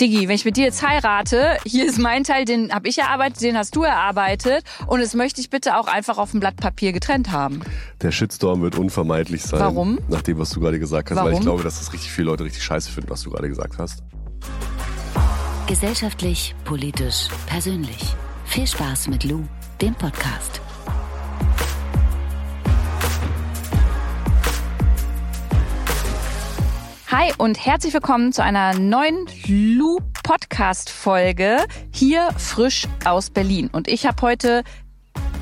Diggi, wenn ich mit dir jetzt heirate, hier ist mein Teil, den habe ich erarbeitet, den hast du erarbeitet und das möchte ich bitte auch einfach auf dem Blatt Papier getrennt haben. Der Shitstorm wird unvermeidlich sein. Warum? Nach dem, was du gerade gesagt hast, Warum? weil ich glaube, dass das richtig viele Leute richtig scheiße finden, was du gerade gesagt hast. Gesellschaftlich, politisch, persönlich. Viel Spaß mit Lou, dem Podcast. Hi und herzlich willkommen zu einer neuen Lu Podcast Folge hier frisch aus Berlin und ich habe heute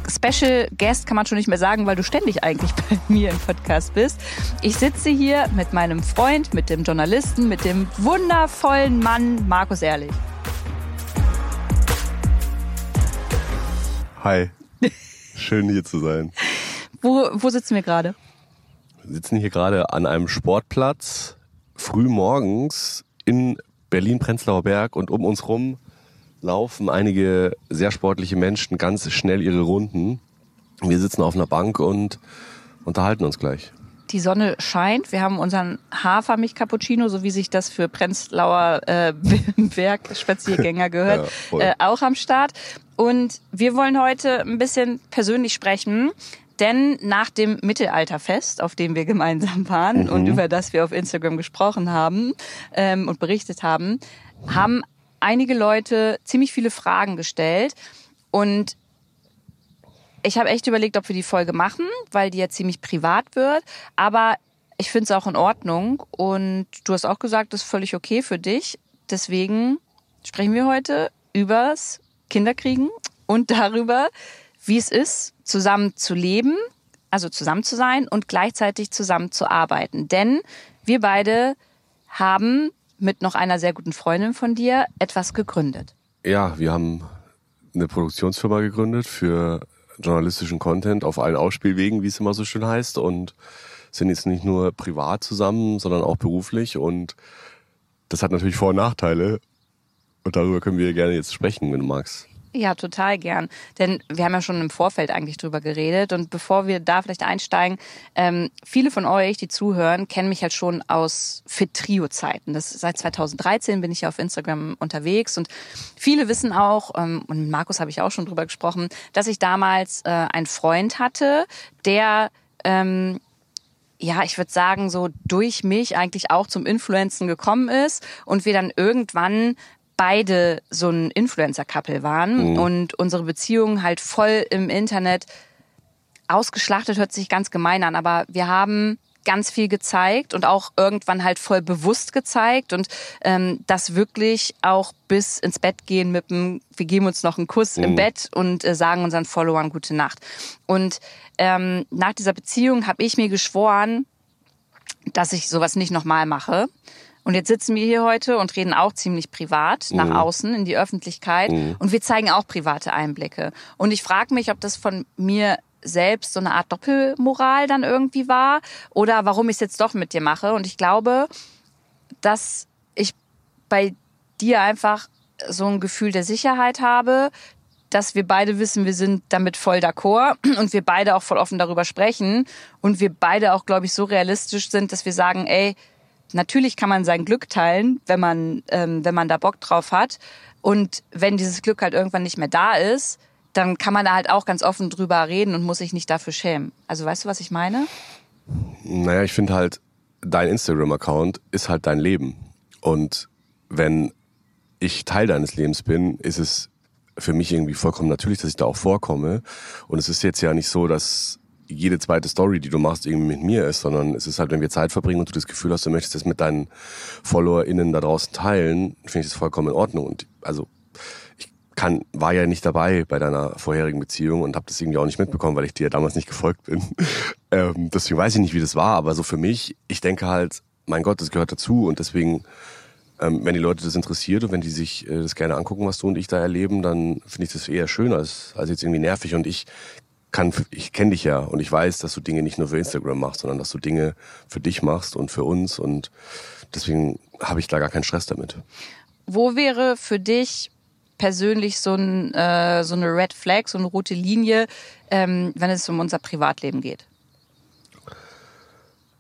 Special Guest kann man schon nicht mehr sagen, weil du ständig eigentlich bei mir im Podcast bist. Ich sitze hier mit meinem Freund, mit dem Journalisten, mit dem wundervollen Mann Markus Ehrlich. Hi. Schön hier zu sein. Wo, wo sitzen wir gerade? Wir sitzen hier gerade an einem Sportplatz, früh morgens in Berlin-Prenzlauer Berg und um uns rum laufen einige sehr sportliche Menschen ganz schnell ihre Runden. Wir sitzen auf einer Bank und unterhalten uns gleich. Die Sonne scheint. Wir haben unseren Hafermilch-Cappuccino, so wie sich das für Prenzlauer äh, Berg-Spaziergänger gehört, Ja, äh, auch am Start. Und wir wollen heute ein bisschen persönlich sprechen. Denn nach dem Mittelalterfest, auf dem wir gemeinsam waren und über das wir auf Instagram gesprochen haben ähm, und berichtet haben, haben einige Leute ziemlich viele Fragen gestellt. Und ich habe echt überlegt, ob wir die Folge machen, weil die ja ziemlich privat wird. Aber ich finde es auch in Ordnung. Und du hast auch gesagt, das ist völlig okay für dich. Deswegen sprechen wir heute übers Kinderkriegen und darüber, wie es ist, zusammen zu leben, also zusammen zu sein und gleichzeitig zusammen zu arbeiten. Denn wir beide haben mit noch einer sehr guten Freundin von dir etwas gegründet. Ja, wir haben eine Produktionsfirma gegründet für journalistischen Content auf allen Ausspielwegen, wie es immer so schön heißt, und sind jetzt nicht nur privat zusammen, sondern auch beruflich. Und das hat natürlich Vor- und Nachteile. Und darüber können wir gerne jetzt sprechen, wenn du magst. Ja, total gern. Denn wir haben ja schon im Vorfeld eigentlich drüber geredet. Und bevor wir da vielleicht einsteigen, ähm, viele von euch, die zuhören, kennen mich halt schon aus Fit-Trio-Zeiten. Seit 2013 bin ich ja auf Instagram unterwegs und viele wissen auch, ähm, und mit Markus habe ich auch schon drüber gesprochen, dass ich damals äh, einen Freund hatte, der ähm, ja, ich würde sagen, so durch mich eigentlich auch zum Influenzen gekommen ist und wir dann irgendwann beide so ein Influencer-Couple waren und unsere Beziehung halt voll im Internet ausgeschlachtet, hört sich ganz gemein an, aber wir haben ganz viel gezeigt und auch irgendwann halt voll bewusst gezeigt und ähm, das wirklich auch bis ins Bett gehen mit dem, wir geben uns noch einen Kuss im Bett und äh, sagen unseren Followern gute Nacht. Und ähm, nach dieser Beziehung habe ich mir geschworen, dass ich sowas nicht nochmal mache. Und jetzt sitzen wir hier heute und reden auch ziemlich privat nach außen in die Öffentlichkeit und wir zeigen auch private Einblicke. Und ich frage mich, ob das von mir selbst so eine Art Doppelmoral dann irgendwie war oder warum ich es jetzt doch mit dir mache. Und ich glaube, dass ich bei dir einfach so ein Gefühl der Sicherheit habe, dass wir beide wissen, wir sind damit voll d'accord und wir beide auch voll offen darüber sprechen und wir beide auch, glaube ich, so realistisch sind, dass wir sagen, ey, natürlich kann man sein Glück teilen, wenn man, ähm, wenn man da Bock drauf hat. Und wenn dieses Glück halt irgendwann nicht mehr da ist, dann kann man da halt auch ganz offen drüber reden und muss sich nicht dafür schämen. Also weißt du, was ich meine? Naja, ich finde halt, dein Instagram-Account ist halt dein Leben. Und wenn ich Teil deines Lebens bin, ist es für mich irgendwie vollkommen natürlich, dass ich da auch vorkomme. Und es ist jetzt ja nicht so, dass jede zweite Story, die du machst, irgendwie mit mir ist, sondern es ist halt, wenn wir Zeit verbringen und du das Gefühl hast, du möchtest das mit deinen FollowerInnen da draußen teilen, finde ich das vollkommen in Ordnung. Und also ich kann, war ja nicht dabei bei deiner vorherigen Beziehung und habe das irgendwie auch nicht mitbekommen, weil ich dir ja damals nicht gefolgt bin. ähm, deswegen weiß ich nicht, wie das war, aber so für mich, ich denke halt, mein Gott, das gehört dazu und deswegen, ähm, wenn die Leute das interessiert und wenn die sich äh, das gerne angucken, was du und ich da erleben, dann finde ich das eher schön als, als jetzt irgendwie nervig und ich kann, ich kenne dich ja und ich weiß, dass du Dinge nicht nur für Instagram machst, sondern dass du Dinge für dich machst und für uns und deswegen habe ich da gar keinen Stress damit. Wo wäre für dich persönlich so, ein, äh, so eine Red Flag, so eine rote Linie, ähm, wenn es um unser Privatleben geht?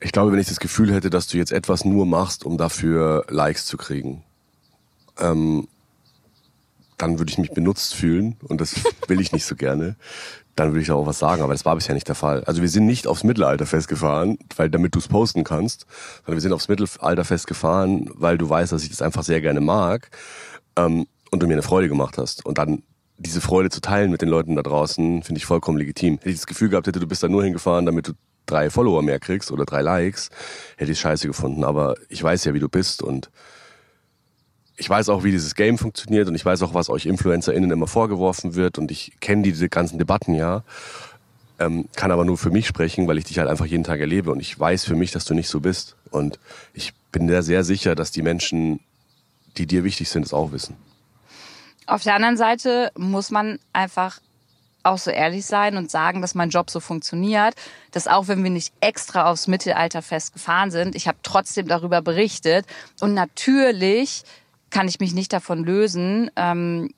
Ich glaube, wenn ich das Gefühl hätte, dass du jetzt etwas nur machst, um dafür Likes zu kriegen. ähm, dann würde ich mich benutzt fühlen und das will ich nicht so gerne. Dann würde ich da auch was sagen, aber das war bisher nicht der Fall. Also wir sind nicht aufs Mittelalter festgefahren, weil damit du es posten kannst, sondern wir sind aufs Mittelalter festgefahren, weil du weißt, dass ich das einfach sehr gerne mag ähm, und du mir eine Freude gemacht hast. Und dann diese Freude zu teilen mit den Leuten da draußen, finde ich vollkommen legitim. Hätte ich das Gefühl gehabt, hätte du bist da nur hingefahren, damit du drei Follower mehr kriegst oder drei Likes, hätte ich scheiße gefunden. Aber ich weiß ja, wie du bist und ich weiß auch, wie dieses Game funktioniert und ich weiß auch, was euch InfluencerInnen immer vorgeworfen wird und ich kenne diese ganzen Debatten ja, ähm, kann aber nur für mich sprechen, weil ich dich halt einfach jeden Tag erlebe und ich weiß für mich, dass du nicht so bist und ich bin da sehr sicher, dass die Menschen, die dir wichtig sind, es auch wissen. Auf der anderen Seite muss man einfach auch so ehrlich sein und sagen, dass mein Job so funktioniert, dass auch wenn wir nicht extra aufs Mittelalterfest gefahren sind, ich habe trotzdem darüber berichtet und natürlich kann ich mich nicht davon lösen, ähm,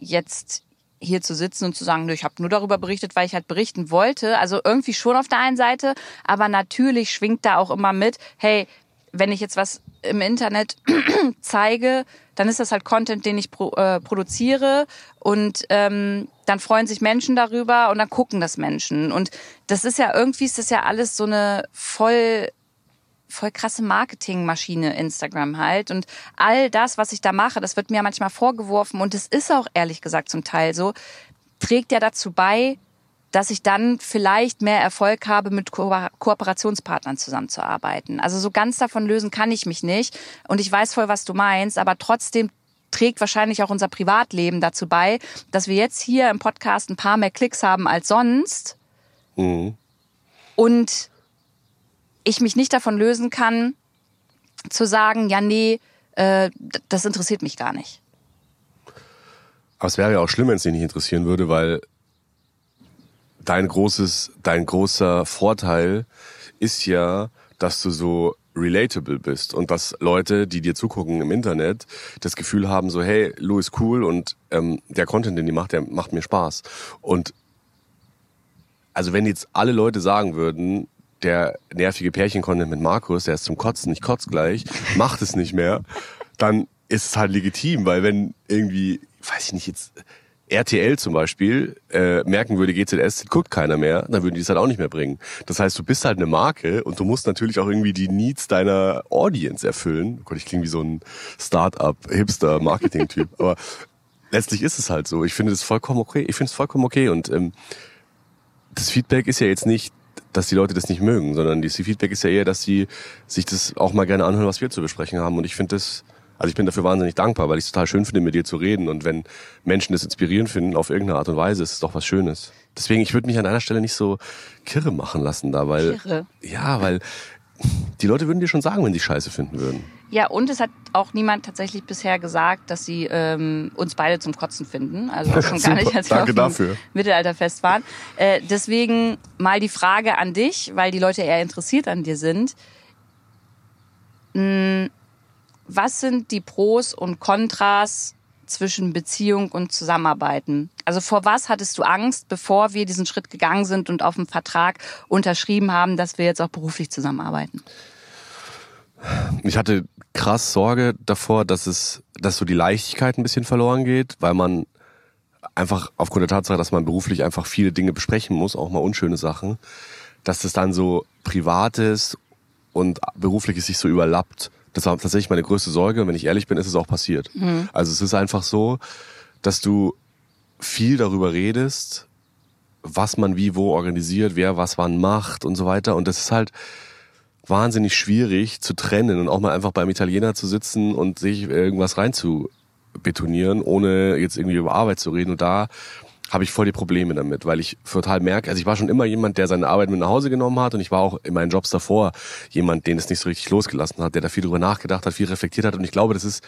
jetzt hier zu sitzen und zu sagen, ich habe nur darüber berichtet, weil ich halt berichten wollte. Also irgendwie schon auf der einen Seite, aber natürlich schwingt da auch immer mit, hey, wenn ich jetzt was im Internet zeige, dann ist das halt Content, den ich pro, äh, produziere und ähm, dann freuen sich Menschen darüber und dann gucken das Menschen. Und das ist ja irgendwie ist das ja alles so eine voll voll krasse Marketingmaschine Instagram halt und all das, was ich da mache, das wird mir manchmal vorgeworfen und es ist auch ehrlich gesagt zum Teil so, trägt ja dazu bei, dass ich dann vielleicht mehr Erfolg habe, mit Ko Kooperationspartnern zusammenzuarbeiten. Also so ganz davon lösen kann ich mich nicht und ich weiß voll, was du meinst, aber trotzdem trägt wahrscheinlich auch unser Privatleben dazu bei, dass wir jetzt hier im Podcast ein paar mehr Klicks haben als sonst. Mhm. Und ich mich nicht davon lösen kann, zu sagen, ja, nee, äh, das interessiert mich gar nicht. Aber es wäre ja auch schlimm, wenn es dich nicht interessieren würde, weil dein großes, dein großer Vorteil ist ja, dass du so relatable bist und dass Leute, die dir zugucken im Internet, das Gefühl haben, so hey, Lou ist cool und ähm, der Content, den die macht, der macht mir Spaß. Und also wenn jetzt alle Leute sagen würden, der nervige Pärchen-Content mit Markus, der ist zum Kotzen, ich kotz gleich, macht es nicht mehr, dann ist es halt legitim, weil wenn irgendwie, weiß ich nicht, jetzt RTL zum Beispiel äh, merken würde, GZS guckt keiner mehr, dann würden die es halt auch nicht mehr bringen. Das heißt, du bist halt eine Marke und du musst natürlich auch irgendwie die Needs deiner Audience erfüllen. Oh Gott, ich klinge wie so ein Start-up, Hipster-Marketing-Typ. Aber letztlich ist es halt so. Ich finde es vollkommen okay. Ich finde es vollkommen okay. Und ähm, das Feedback ist ja jetzt nicht, dass die Leute das nicht mögen, sondern das Feedback ist ja eher, dass sie sich das auch mal gerne anhören, was wir zu besprechen haben. Und ich finde das, also ich bin dafür wahnsinnig dankbar, weil ich es total schön finde, mit dir zu reden. Und wenn Menschen das inspirierend finden auf irgendeine Art und Weise, ist es doch was Schönes. Deswegen, ich würde mich an deiner Stelle nicht so kirre machen lassen da, weil. Kirre. Ja, weil die Leute würden dir schon sagen, wenn sie Scheiße finden würden. Ja, und es hat auch niemand tatsächlich bisher gesagt, dass sie ähm, uns beide zum Kotzen finden. Also schon gar nicht, als wir Danke auf dem Mittelalterfest waren. Äh, deswegen mal die Frage an dich, weil die Leute eher interessiert an dir sind. Hm, was sind die Pros und Kontras zwischen Beziehung und Zusammenarbeiten? Also vor was hattest du Angst, bevor wir diesen Schritt gegangen sind und auf dem Vertrag unterschrieben haben, dass wir jetzt auch beruflich zusammenarbeiten? Ich hatte krass Sorge davor, dass es, dass so die Leichtigkeit ein bisschen verloren geht, weil man einfach aufgrund der Tatsache, dass man beruflich einfach viele Dinge besprechen muss, auch mal unschöne Sachen, dass das dann so privates und berufliches sich so überlappt. Das war tatsächlich meine größte Sorge. Und wenn ich ehrlich bin, ist es auch passiert. Mhm. Also es ist einfach so, dass du viel darüber redest, was man wie wo organisiert, wer was wann macht und so weiter. Und das ist halt wahnsinnig schwierig zu trennen und auch mal einfach beim Italiener zu sitzen und sich irgendwas rein zu betonieren, ohne jetzt irgendwie über Arbeit zu reden. Und da habe ich voll die Probleme damit, weil ich total merke, also ich war schon immer jemand, der seine Arbeit mit nach Hause genommen hat und ich war auch in meinen Jobs davor jemand, den es nicht so richtig losgelassen hat, der da viel drüber nachgedacht hat, viel reflektiert hat und ich glaube, das ist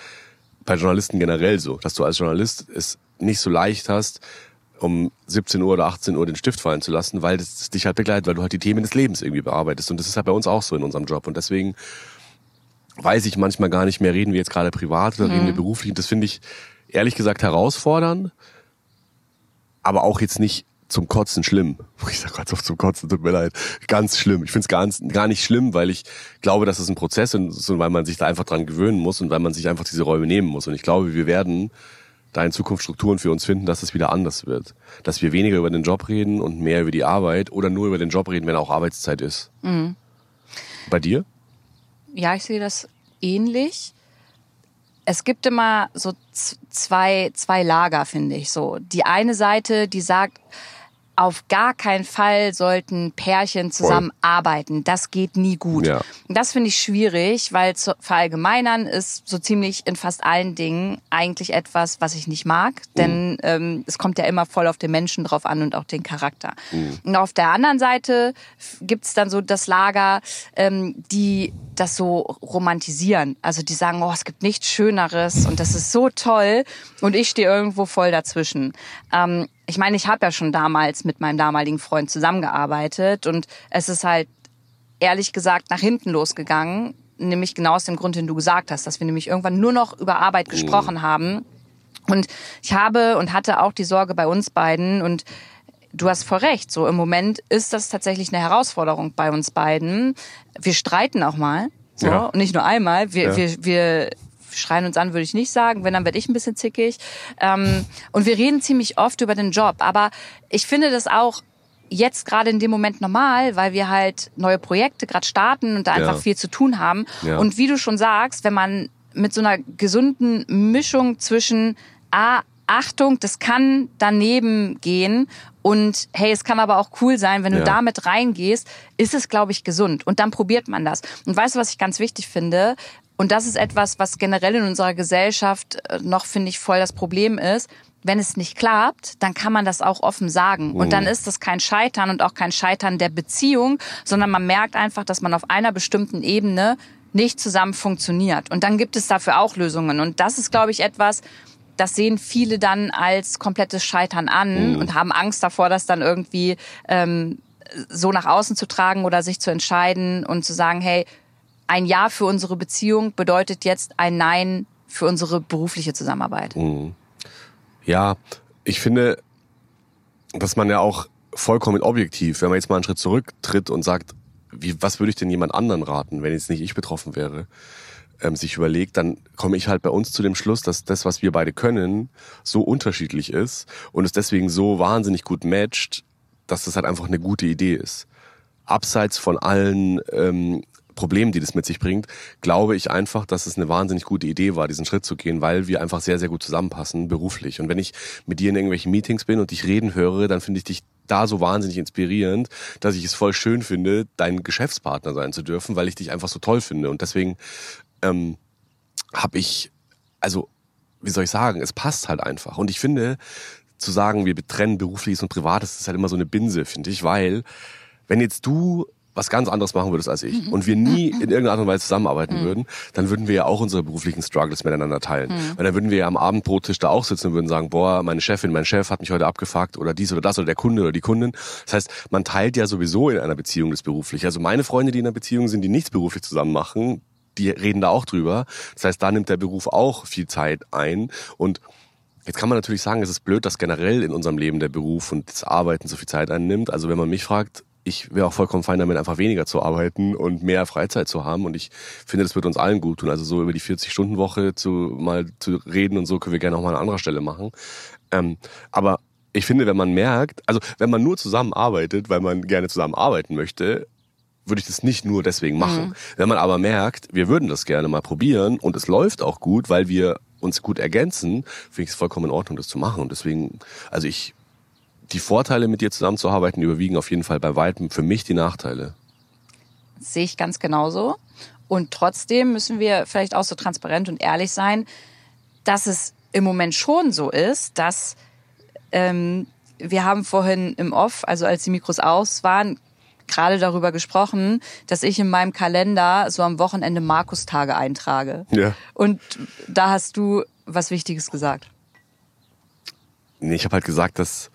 bei Journalisten generell so, dass du als Journalist es nicht so leicht hast, um 17 Uhr oder 18 Uhr den Stift fallen zu lassen, weil das dich halt begleitet, weil du halt die Themen des Lebens irgendwie bearbeitest und das ist halt bei uns auch so in unserem Job und deswegen weiß ich manchmal gar nicht mehr, reden wir jetzt gerade privat oder mhm. reden wir beruflich und das finde ich ehrlich gesagt herausfordernd aber auch jetzt nicht zum Kotzen schlimm. Ich sag ganz oft zum Kotzen, tut mir leid. Ganz schlimm. Ich finde es ganz gar nicht schlimm, weil ich glaube, dass es ein Prozess ist und weil man sich da einfach dran gewöhnen muss und weil man sich einfach diese Räume nehmen muss. Und ich glaube, wir werden da in Zukunft Strukturen für uns finden, dass es wieder anders wird. Dass wir weniger über den Job reden und mehr über die Arbeit oder nur über den Job reden, wenn auch Arbeitszeit ist. Mhm. Bei dir? Ja, ich sehe das ähnlich. Es gibt immer so zwei, zwei Lager, finde ich so. Die eine Seite, die sagt, auf gar keinen Fall sollten Pärchen zusammenarbeiten. Das geht nie gut. Ja. Das finde ich schwierig, weil zu verallgemeinern ist so ziemlich in fast allen Dingen eigentlich etwas, was ich nicht mag. Mhm. Denn ähm, es kommt ja immer voll auf den Menschen drauf an und auch den Charakter. Mhm. Und auf der anderen Seite gibt's dann so das Lager, ähm, die das so romantisieren. Also die sagen, oh, es gibt nichts Schöneres und das ist so toll. Und ich stehe irgendwo voll dazwischen. Ähm, ich meine, ich habe ja schon damals mit meinem damaligen Freund zusammengearbeitet und es ist halt ehrlich gesagt nach hinten losgegangen, nämlich genau aus dem Grund, den du gesagt hast, dass wir nämlich irgendwann nur noch über Arbeit gesprochen mhm. haben. Und ich habe und hatte auch die Sorge bei uns beiden und du hast voll recht, so im Moment ist das tatsächlich eine Herausforderung bei uns beiden. Wir streiten auch mal. So, ja. und nicht nur einmal. Wir, ja. wir, wir schreien uns an, würde ich nicht sagen. Wenn, dann werde ich ein bisschen zickig. Ähm, und wir reden ziemlich oft über den Job. Aber ich finde das auch jetzt gerade in dem Moment normal, weil wir halt neue Projekte gerade starten und da einfach ja. viel zu tun haben. Ja. Und wie du schon sagst, wenn man mit so einer gesunden Mischung zwischen A, Achtung, das kann daneben gehen und hey, es kann aber auch cool sein, wenn du ja. damit reingehst, ist es, glaube ich, gesund. Und dann probiert man das. Und weißt du, was ich ganz wichtig finde? Und das ist etwas, was generell in unserer Gesellschaft äh, noch, finde ich, voll das Problem ist. Wenn es nicht klappt, dann kann man das auch offen sagen. Und dann mhm. ist das kein Scheitern und auch kein Scheitern der Beziehung, sondern man merkt einfach, dass man auf einer bestimmten Ebene nicht zusammen funktioniert. Und dann gibt es dafür auch Lösungen. Und das ist, glaube ich, etwas, das sehen viele dann als komplettes Scheitern an mhm. und haben Angst davor, das dann irgendwie ähm, so nach außen zu tragen oder sich zu entscheiden und zu sagen, hey, ein Ja für unsere Beziehung bedeutet jetzt ein Nein für unsere berufliche Zusammenarbeit. Mhm. Ja, ich finde, dass man ja auch vollkommen objektiv, wenn man jetzt mal einen Schritt zurücktritt und sagt, wie, was würde ich denn jemand anderen raten, wenn jetzt nicht ich betroffen wäre, ähm, sich überlegt, dann komme ich halt bei uns zu dem Schluss, dass das, was wir beide können, so unterschiedlich ist und es deswegen so wahnsinnig gut matcht, dass das halt einfach eine gute Idee ist. Abseits von allen ähm, Problemen, die das mit sich bringt, glaube ich einfach, dass es eine wahnsinnig gute Idee war, diesen Schritt zu gehen, weil wir einfach sehr, sehr gut zusammenpassen, beruflich. Und wenn ich mit dir in irgendwelchen Meetings bin und dich reden höre, dann finde ich dich da so wahnsinnig inspirierend, dass ich es voll schön finde, dein Geschäftspartner sein zu dürfen, weil ich dich einfach so toll finde. Und deswegen ähm, habe ich, also wie soll ich sagen, es passt halt einfach. Und ich finde, zu sagen, wir trennen berufliches und privates, ist halt immer so eine Binse, finde ich, weil wenn jetzt du was ganz anderes machen würdest als ich mhm. und wir nie in irgendeiner Art und Weise zusammenarbeiten mhm. würden, dann würden wir ja auch unsere beruflichen Struggles miteinander teilen. Mhm. Weil dann würden wir ja am Abendbrottisch da auch sitzen und würden sagen, boah, meine Chefin, mein Chef hat mich heute abgefuckt oder dies oder das oder der Kunde oder die Kundin. Das heißt, man teilt ja sowieso in einer Beziehung das beruflich. Also meine Freunde, die in einer Beziehung sind, die nichts beruflich zusammen machen, die reden da auch drüber. Das heißt, da nimmt der Beruf auch viel Zeit ein und Jetzt kann man natürlich sagen, es ist blöd, dass generell in unserem Leben der Beruf und das Arbeiten so viel Zeit einnimmt. Also wenn man mich fragt, ich wäre auch vollkommen fein damit, einfach weniger zu arbeiten und mehr Freizeit zu haben. Und ich finde, das wird uns allen gut tun. Also so über die 40-Stunden-Woche zu mal zu reden und so können wir gerne auch mal an anderer Stelle machen. Ähm, aber ich finde, wenn man merkt, also wenn man nur zusammenarbeitet, weil man gerne zusammenarbeiten möchte, würde ich das nicht nur deswegen machen. Mhm. Wenn man aber merkt, wir würden das gerne mal probieren und es läuft auch gut, weil wir uns gut ergänzen, finde ich es vollkommen in Ordnung, das zu machen. Und deswegen, also ich die Vorteile, mit dir zusammenzuarbeiten, überwiegen auf jeden Fall bei weitem für mich die Nachteile. sehe ich ganz genauso. Und trotzdem müssen wir vielleicht auch so transparent und ehrlich sein, dass es im Moment schon so ist, dass ähm, wir haben vorhin im Off, also als die Mikros aus waren, gerade darüber gesprochen, dass ich in meinem Kalender so am Wochenende Markustage eintrage. Ja. Und da hast du was Wichtiges gesagt. Nee, ich habe halt gesagt, dass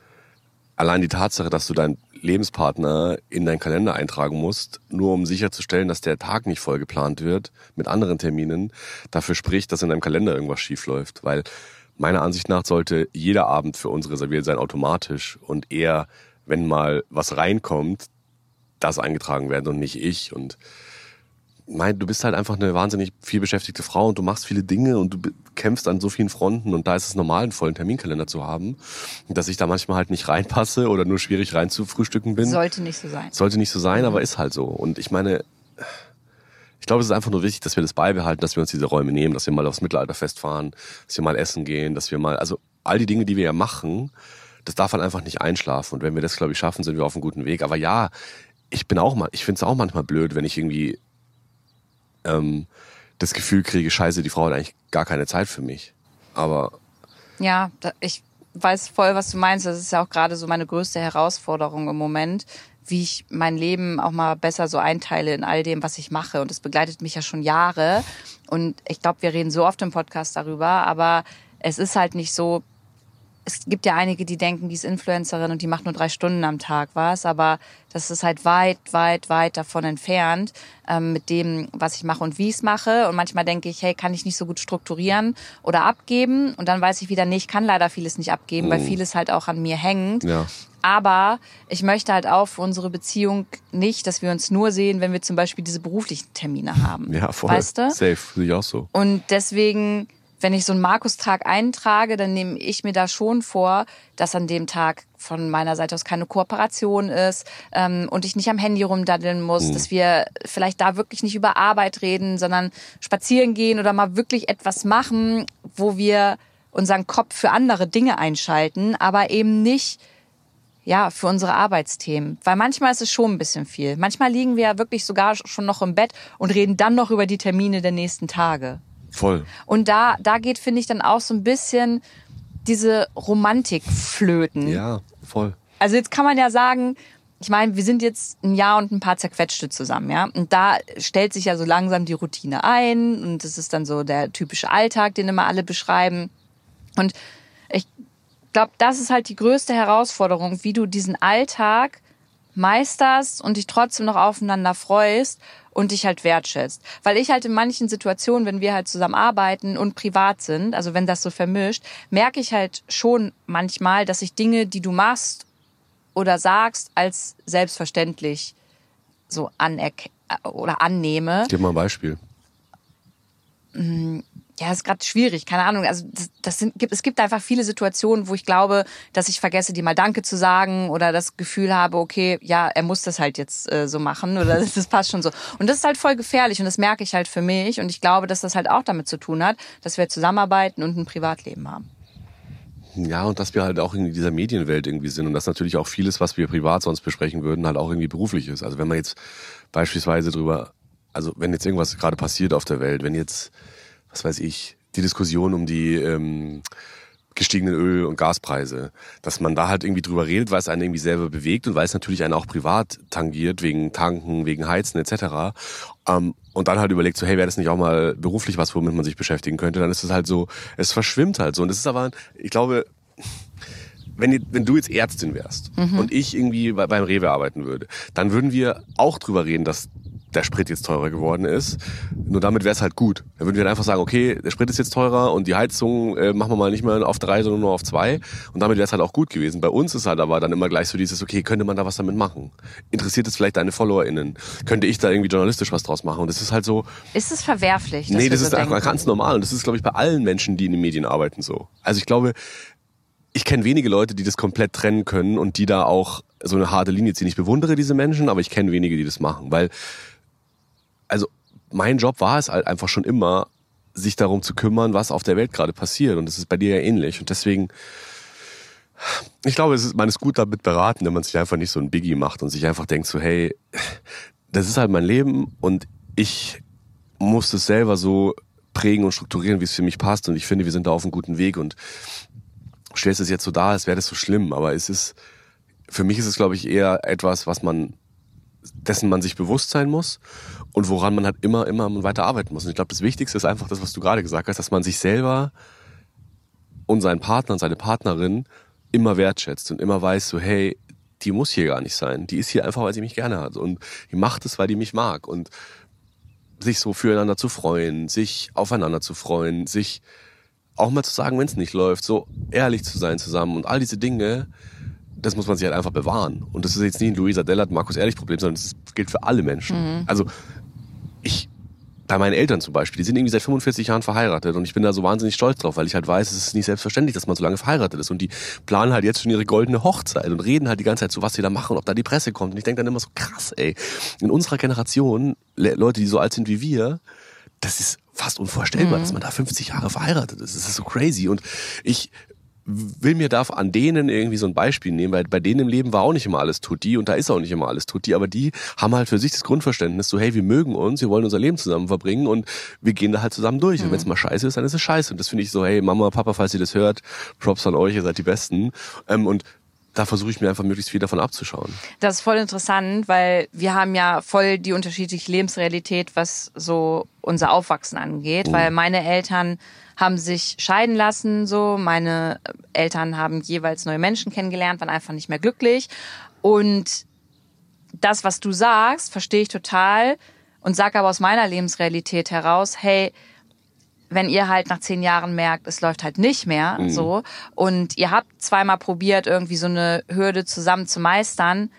allein die Tatsache, dass du deinen Lebenspartner in deinen Kalender eintragen musst, nur um sicherzustellen, dass der Tag nicht voll geplant wird mit anderen Terminen, dafür spricht, dass in deinem Kalender irgendwas schief läuft. Weil meiner Ansicht nach sollte jeder Abend für uns reserviert sein, automatisch. Und eher, wenn mal was reinkommt, das eingetragen werden und nicht ich. Und mein, du bist halt einfach eine wahnsinnig viel beschäftigte Frau und du machst viele Dinge und du kämpfst an so vielen Fronten und da ist es normal, einen vollen Terminkalender zu haben. Dass ich da manchmal halt nicht reinpasse oder nur schwierig rein zu frühstücken bin. Sollte nicht so sein. Sollte nicht so sein, aber ist halt so. Und ich meine, ich glaube, es ist einfach nur wichtig, dass wir das beibehalten, dass wir uns diese Räume nehmen, dass wir mal aufs Mittelalterfest fahren, dass wir mal essen gehen, dass wir mal, also all die Dinge, die wir ja machen, das darf halt einfach nicht einschlafen. Und wenn wir das, glaube ich, schaffen, sind wir auf einem guten Weg. Aber ja, ich bin auch mal, ich finde es auch manchmal blöd, wenn ich irgendwie ähm, das Gefühl kriege, scheiße, die Frau hat eigentlich gar keine Zeit für mich. Aber Ja, ich weiß voll, was du meinst. Das ist ja auch gerade so meine größte Herausforderung im Moment, wie ich mein Leben auch mal besser so einteile in all dem, was ich mache. Und das begleitet mich ja schon Jahre. Und ich glaube, wir reden so oft im Podcast darüber, aber es ist halt nicht so, es gibt ja einige, die denken, die ist Influencerin und die macht nur drei Stunden am Tag was, aber das ist halt weit, weit, weit davon entfernt ähm, mit dem, was ich mache und wie ich es mache. Und manchmal denke ich, hey, kann ich nicht so gut strukturieren oder abgeben? Und dann weiß ich wieder, nee, ich kann leider vieles nicht abgeben, weil vieles halt auch an mir hängt. ja, Aber ich möchte halt auch für unsere Beziehung nicht, dass wir uns nur sehen, wenn wir zum Beispiel diese beruflichen Termine haben. ja, voll. Weißt du? Safe, sehe ich auch so. Und deswegen, wenn ich so einen Markus-Tag eintrage, dann nehme ich mir da schon vor, dass an dem Tag von meiner Seite aus keine Kooperation ist ähm, und ich nicht am Handy rumdaddeln muss, dass wir vielleicht da wirklich nicht über Arbeit reden, sondern spazieren gehen oder mal wirklich etwas machen, wo wir unseren Kopf für andere Dinge einschalten, aber eben nicht ja, für unsere Arbeitsthemen. Weil manchmal ist es schon ein bisschen viel. Manchmal liegen wir ja wirklich sogar schon noch im Bett und reden dann noch über die Termine der nächsten Tage. Voll. Und da, da geht, finde ich, dann auch so ein bisschen diese Romantik flöten. Ja, voll. Also jetzt kann man ja sagen, ich meine, wir sind jetzt ein Jahr und ein paar zerquetschte zusammen, ja. Und da stellt sich ja so langsam die Routine ein und das ist dann so der typische Alltag, den immer alle beschreiben. Und ich glaube, das ist halt die größte Herausforderung, wie du diesen Alltag meisterst und dich trotzdem noch aufeinander freust und dich halt wertschätzt. Weil ich halt in manchen Situationen, wenn wir halt zusammen arbeiten und privat sind, also wenn das so vermischt, merke ich halt schon manchmal, dass ich Dinge, die du machst oder sagst, als selbstverständlich so anerk oder annehme. Gib mal ein Beispiel. Ja, ist gerade schwierig, keine Ahnung. Also das, das sind, gibt, es gibt einfach viele Situationen, wo ich glaube, dass ich vergesse, dir mal Danke zu sagen oder das Gefühl habe, okay, ja, er muss das halt jetzt äh, so machen oder das, das passt schon so. Und das ist halt voll gefährlich und das merke ich halt für mich und ich glaube, dass das halt auch damit zu tun hat, dass wir zusammenarbeiten und ein Privatleben haben. Ja, und dass wir halt auch in dieser Medienwelt irgendwie sind und dass natürlich auch vieles, was wir privat sonst besprechen würden, halt auch irgendwie beruflich ist. Also wenn man jetzt beispielsweise drüber, also wenn jetzt irgendwas gerade passiert auf der Welt, wenn jetzt, was weiß ich, die Diskussion um die ähm, gestiegenen Öl- und Gaspreise, dass man da halt irgendwie drüber redet, weil es einen irgendwie selber bewegt und weil es natürlich einen auch privat tangiert, wegen Tanken, wegen Heizen etc. Ähm, und dann halt überlegt so, hey, wäre das nicht auch mal beruflich was, womit man sich beschäftigen könnte, dann ist es halt so, es verschwimmt halt so. Und das ist aber, ich glaube, wenn, wenn du jetzt Ärztin wärst und ich irgendwie bei, beim Rewe arbeiten würde, dann würden wir auch drüber reden, dass der Sprit jetzt teurer geworden ist. Nur damit wäre es halt gut. Dann würden wir halt einfach sagen, okay, der Sprit ist jetzt teurer und die Heizung äh, machen wir mal nicht mehr auf drei, sondern nur auf zwei. Und damit wäre es halt auch gut gewesen. Bei uns ist halt aber dann immer gleich so dieses, okay, könnte man da was damit machen? Interessiert es vielleicht deine FollowerInnen? Könnte ich da irgendwie journalistisch was draus machen? Und das ist halt so, Ist es verwerflich? nee, das so ist einfach ganz normal. Und das ist, glaube ich, bei allen Menschen, die in den Medien arbeiten, so. Also ich glaube, ich kenne wenige Leute, die das komplett trennen können und die da auch so eine harte Linie ziehen. Ich bewundere diese Menschen, aber ich kenne wenige, die das machen. Weil, mein Job war es halt einfach schon immer, sich darum zu kümmern, was auf der Welt gerade passiert. Und das ist bei dir ja ähnlich. Und deswegen, ich glaube, es ist, man ist gut damit beraten, wenn man sich einfach nicht so ein Biggie macht und sich einfach denkt so, hey, das ist halt mein Leben und ich muss es selber so prägen und strukturieren, wie es für mich passt. Und ich finde, wir sind da auf einem guten Weg und stellst es jetzt so dar, als wäre das so schlimm. Aber es ist, für mich ist es, glaube ich, eher etwas, was man, dessen man sich bewusst sein muss und woran man halt immer, immer weiter arbeiten muss. Und ich glaube, das Wichtigste ist einfach das, was du gerade gesagt hast, dass man sich selber und seinen Partner und seine Partnerin immer wertschätzt und immer weiß so, hey, die muss hier gar nicht sein. Die ist hier einfach, weil sie mich gerne hat. Und die macht es, weil die mich mag. Und sich so füreinander zu freuen, sich aufeinander zu freuen, sich auch mal zu sagen, wenn es nicht läuft, so ehrlich zu sein zusammen und all diese Dinge, das muss man sich halt einfach bewahren. Und das ist jetzt nicht ein Luisa Dellert, Markus Ehrlich Problem, sondern das gilt für alle Menschen. Mhm. Also ich, bei meinen Eltern zum Beispiel, die sind irgendwie seit 45 Jahren verheiratet und ich bin da so wahnsinnig stolz drauf, weil ich halt weiß, es ist nicht selbstverständlich, dass man so lange verheiratet ist und die planen halt jetzt schon ihre goldene Hochzeit und reden halt die ganze Zeit so, was sie da machen und ob da die Presse kommt. Und ich denke dann immer so, krass, ey, in unserer Generation, Le Leute, die so alt sind wie wir, das ist fast unvorstellbar, dass man da 50 Jahre verheiratet ist. Das ist so crazy. Und ich will mir da an denen irgendwie so ein Beispiel nehmen, weil bei denen im Leben war auch nicht immer alles tutti und da ist auch nicht immer alles tutti, aber die haben halt für sich das Grundverständnis, so hey, wir mögen uns, wir wollen unser Leben zusammen verbringen und wir gehen da halt zusammen durch. Und wenn es mal scheiße ist, dann ist es scheiße. Und das finde ich so, hey, Mama, Papa, falls ihr das hört, Props an euch, ihr seid die Besten. Ähm, und da versuche ich mir einfach möglichst viel davon abzuschauen. Das ist voll interessant, weil wir haben ja voll die unterschiedliche Lebensrealität, was so unser Aufwachsen angeht, weil meine Eltern haben sich scheiden lassen, so. Meine Eltern haben jeweils neue Menschen kennengelernt, waren einfach nicht mehr glücklich. Und das, was du sagst, verstehe ich total und sag aber aus meiner Lebensrealität heraus, hey, wenn ihr halt nach zehn Jahren merkt, es läuft halt nicht mehr so und ihr habt zweimal probiert, irgendwie so eine Hürde zusammen zu meistern,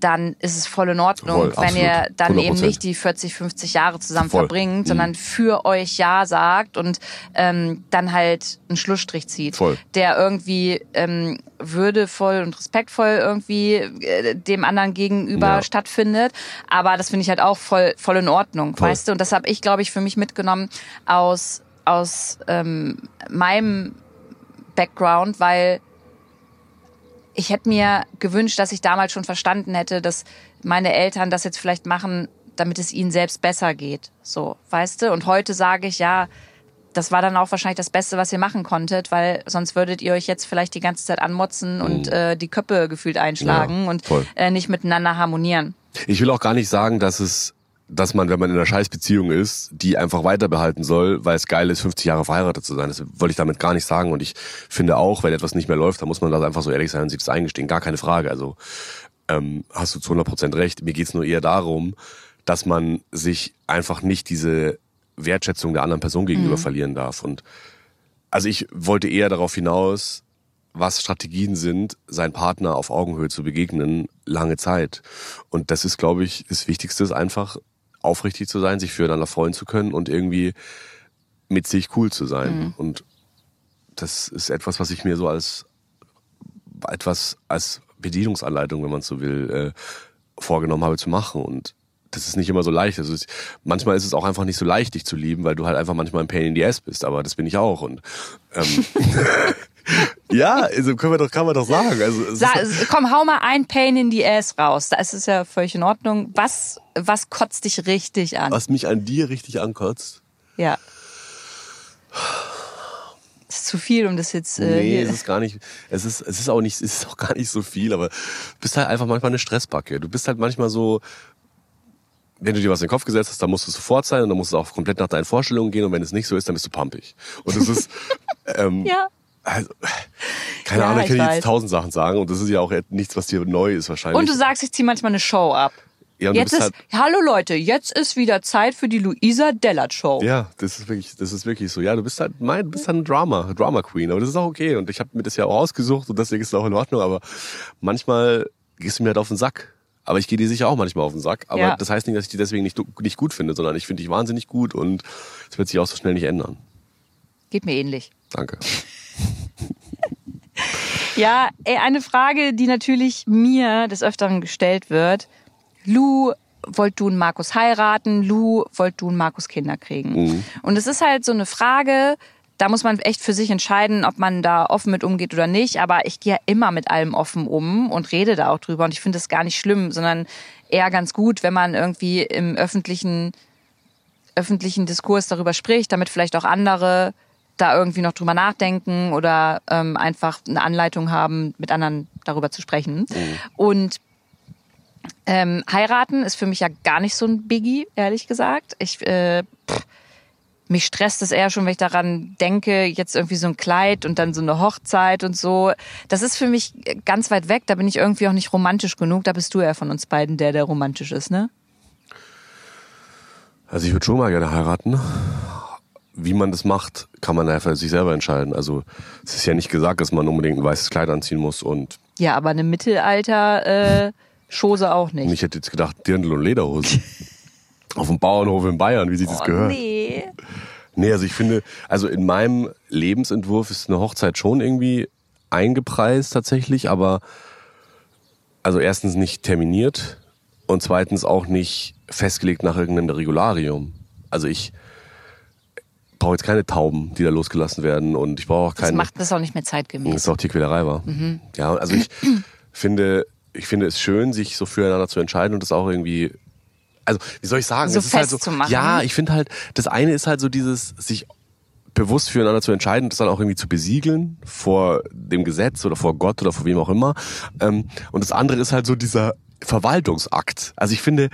dann ist es voll in Ordnung, Voll, wenn ihr absolut. dann 100%. eben nicht die 40, 50 Jahre zusammen Voll. verbringt, Mhm. sondern für euch Ja sagt und ähm, dann halt einen Schlussstrich zieht, Voll. der irgendwie ähm, würdevoll und respektvoll irgendwie äh, dem anderen gegenüber Ja. stattfindet. Aber das finde ich halt auch voll, voll in Ordnung, weißt du? Und das habe ich, glaube ich, für mich mitgenommen aus, aus ähm, meinem Background, weil ich hätte mir gewünscht, dass ich damals schon verstanden hätte, dass meine Eltern das jetzt vielleicht machen, damit es ihnen selbst besser geht. So, weißt du? Und heute sage ich, ja, das war dann auch wahrscheinlich das Beste, was ihr machen konntet, weil sonst würdet ihr euch jetzt vielleicht die ganze Zeit anmotzen und äh, die Köppe gefühlt einschlagen Mhm. Ja, und äh, nicht miteinander harmonieren. Ich will auch gar nicht sagen, dass es, dass man, wenn man in einer Scheißbeziehung ist, die einfach weiter behalten soll, weil es geil ist, 50 Jahre verheiratet zu sein. Das wollte ich damit gar nicht sagen. Und ich finde auch, wenn etwas nicht mehr läuft, dann muss man da einfach so ehrlich sein und sich das eingestehen. Gar keine Frage. Also ähm, hast du zu 100 Prozent recht. Mir geht's nur eher darum, dass man sich einfach nicht diese Wertschätzung der anderen Person gegenüber verlieren darf. Und also ich wollte eher darauf hinaus, was Strategien sind, seinen Partner auf Augenhöhe zu begegnen, lange Zeit. Und das ist, glaube ich, das Wichtigste, ist einfach aufrichtig zu sein, sich füreinander freuen zu können und irgendwie mit sich cool zu sein. Und das ist etwas, was ich mir so als etwas als Bedienungsanleitung, wenn man so will, äh, vorgenommen habe zu machen. Und das ist nicht immer so leicht. Also es, manchmal ist es auch einfach nicht so leicht, dich zu lieben, weil du halt einfach manchmal ein Pain in the ass bist. Aber das bin ich auch. Und ähm, ja, also können wir doch, kann man doch sagen. Also es Sa ist, komm, hau mal ein Pain in the Ass raus. Da ist es ja völlig in Ordnung. Was, was kotzt dich richtig an? was mich an dir richtig ankotzt. Ja. ist zu viel, um das jetzt. Äh, Nee, es ist gar nicht, es ist, es ist auch nicht, es ist auch gar nicht so viel, aber du bist halt einfach manchmal eine Stressbacke. Du bist halt manchmal so, wenn du dir was in den Kopf gesetzt hast, dann musst du sofort sein und dann musst du auch komplett nach deinen Vorstellungen gehen und wenn es nicht so ist, dann bist du pumpig. Und das ist, ähm, ja. Also, keine Ja, Ahnung, ich kann jetzt tausend Sachen sagen und das ist ja auch nichts, was dir neu ist wahrscheinlich. Und du sagst, ich zieh manchmal eine Show ab. ja, Jetzt ist, halt, hallo Leute, jetzt ist wieder Zeit für die Luisa Dellert Show. Ja, das ist wirklich, das ist wirklich so. Ja, du bist halt, mein, du bist halt ein Drama, Drama Queen, aber das ist auch okay. Und ich habe mir das ja auch ausgesucht und deswegen ist es auch in Ordnung. Aber manchmal gehst du mir halt auf den Sack. Aber ich gehe dir sicher auch manchmal auf den Sack. Aber Ja. das heißt nicht, dass ich die deswegen nicht, nicht gut finde, sondern ich finde dich wahnsinnig gut und es wird sich auch so schnell nicht ändern. Geht mir ähnlich. Danke. Ja, ey, eine Frage, die natürlich mir des Öfteren gestellt wird. Lou, wollt du einen Markus heiraten? Lou, wollt du einen Markus Kinder kriegen? Und es ist halt so eine Frage, da muss man echt für sich entscheiden, ob man da offen mit umgeht oder nicht. Aber ich gehe ja immer mit allem offen um und rede da auch drüber. Und ich finde das gar nicht schlimm, sondern eher ganz gut, wenn man irgendwie im öffentlichen öffentlichen Diskurs darüber spricht, damit vielleicht auch andere da irgendwie noch drüber nachdenken oder ähm, einfach eine Anleitung haben, mit anderen darüber zu sprechen. Und ähm, heiraten ist für mich ja gar nicht so ein Biggie, ehrlich gesagt. Ich äh, pff, mich stresst es eher schon, wenn ich daran denke, jetzt irgendwie so ein Kleid und dann so eine Hochzeit und so. Das ist für mich ganz weit weg. Da bin ich irgendwie auch nicht romantisch genug. Da bist du ja von uns beiden der, der romantisch ist, ne? Also ich würde schon mal gerne heiraten. Wie man das macht, kann man ja für sich selber entscheiden. Also es ist ja nicht gesagt, dass man unbedingt ein weißes Kleid anziehen muss und Ja, aber eine Mittelalter äh, Chose auch nicht. und ich hätte jetzt gedacht, Dirndl und Lederhosen. Auf dem Bauernhof in Bayern, wie sich das oh, gehört. nee. Nee, also ich finde, also in meinem Lebensentwurf ist eine Hochzeit schon irgendwie eingepreist tatsächlich, aber also erstens nicht terminiert und zweitens auch nicht festgelegt nach irgendeinem Regularium. Also ich brauche jetzt keine Tauben, die da losgelassen werden und ich brauche auch Das keine. macht das auch nicht mehr Das zeitgemäß. ist auch Tierquälerei war. Ja, also ich finde, ich finde es schön, sich so füreinander zu entscheiden und das auch irgendwie, also wie soll ich sagen, So es ist halt so, festzumachen. ja, ich finde halt, das eine ist halt so dieses, sich bewusst füreinander zu entscheiden, das dann auch irgendwie zu besiegeln vor dem Gesetz oder vor Gott oder vor wem auch immer. Ähm, und das andere ist halt so dieser Verwaltungsakt. Also ich finde,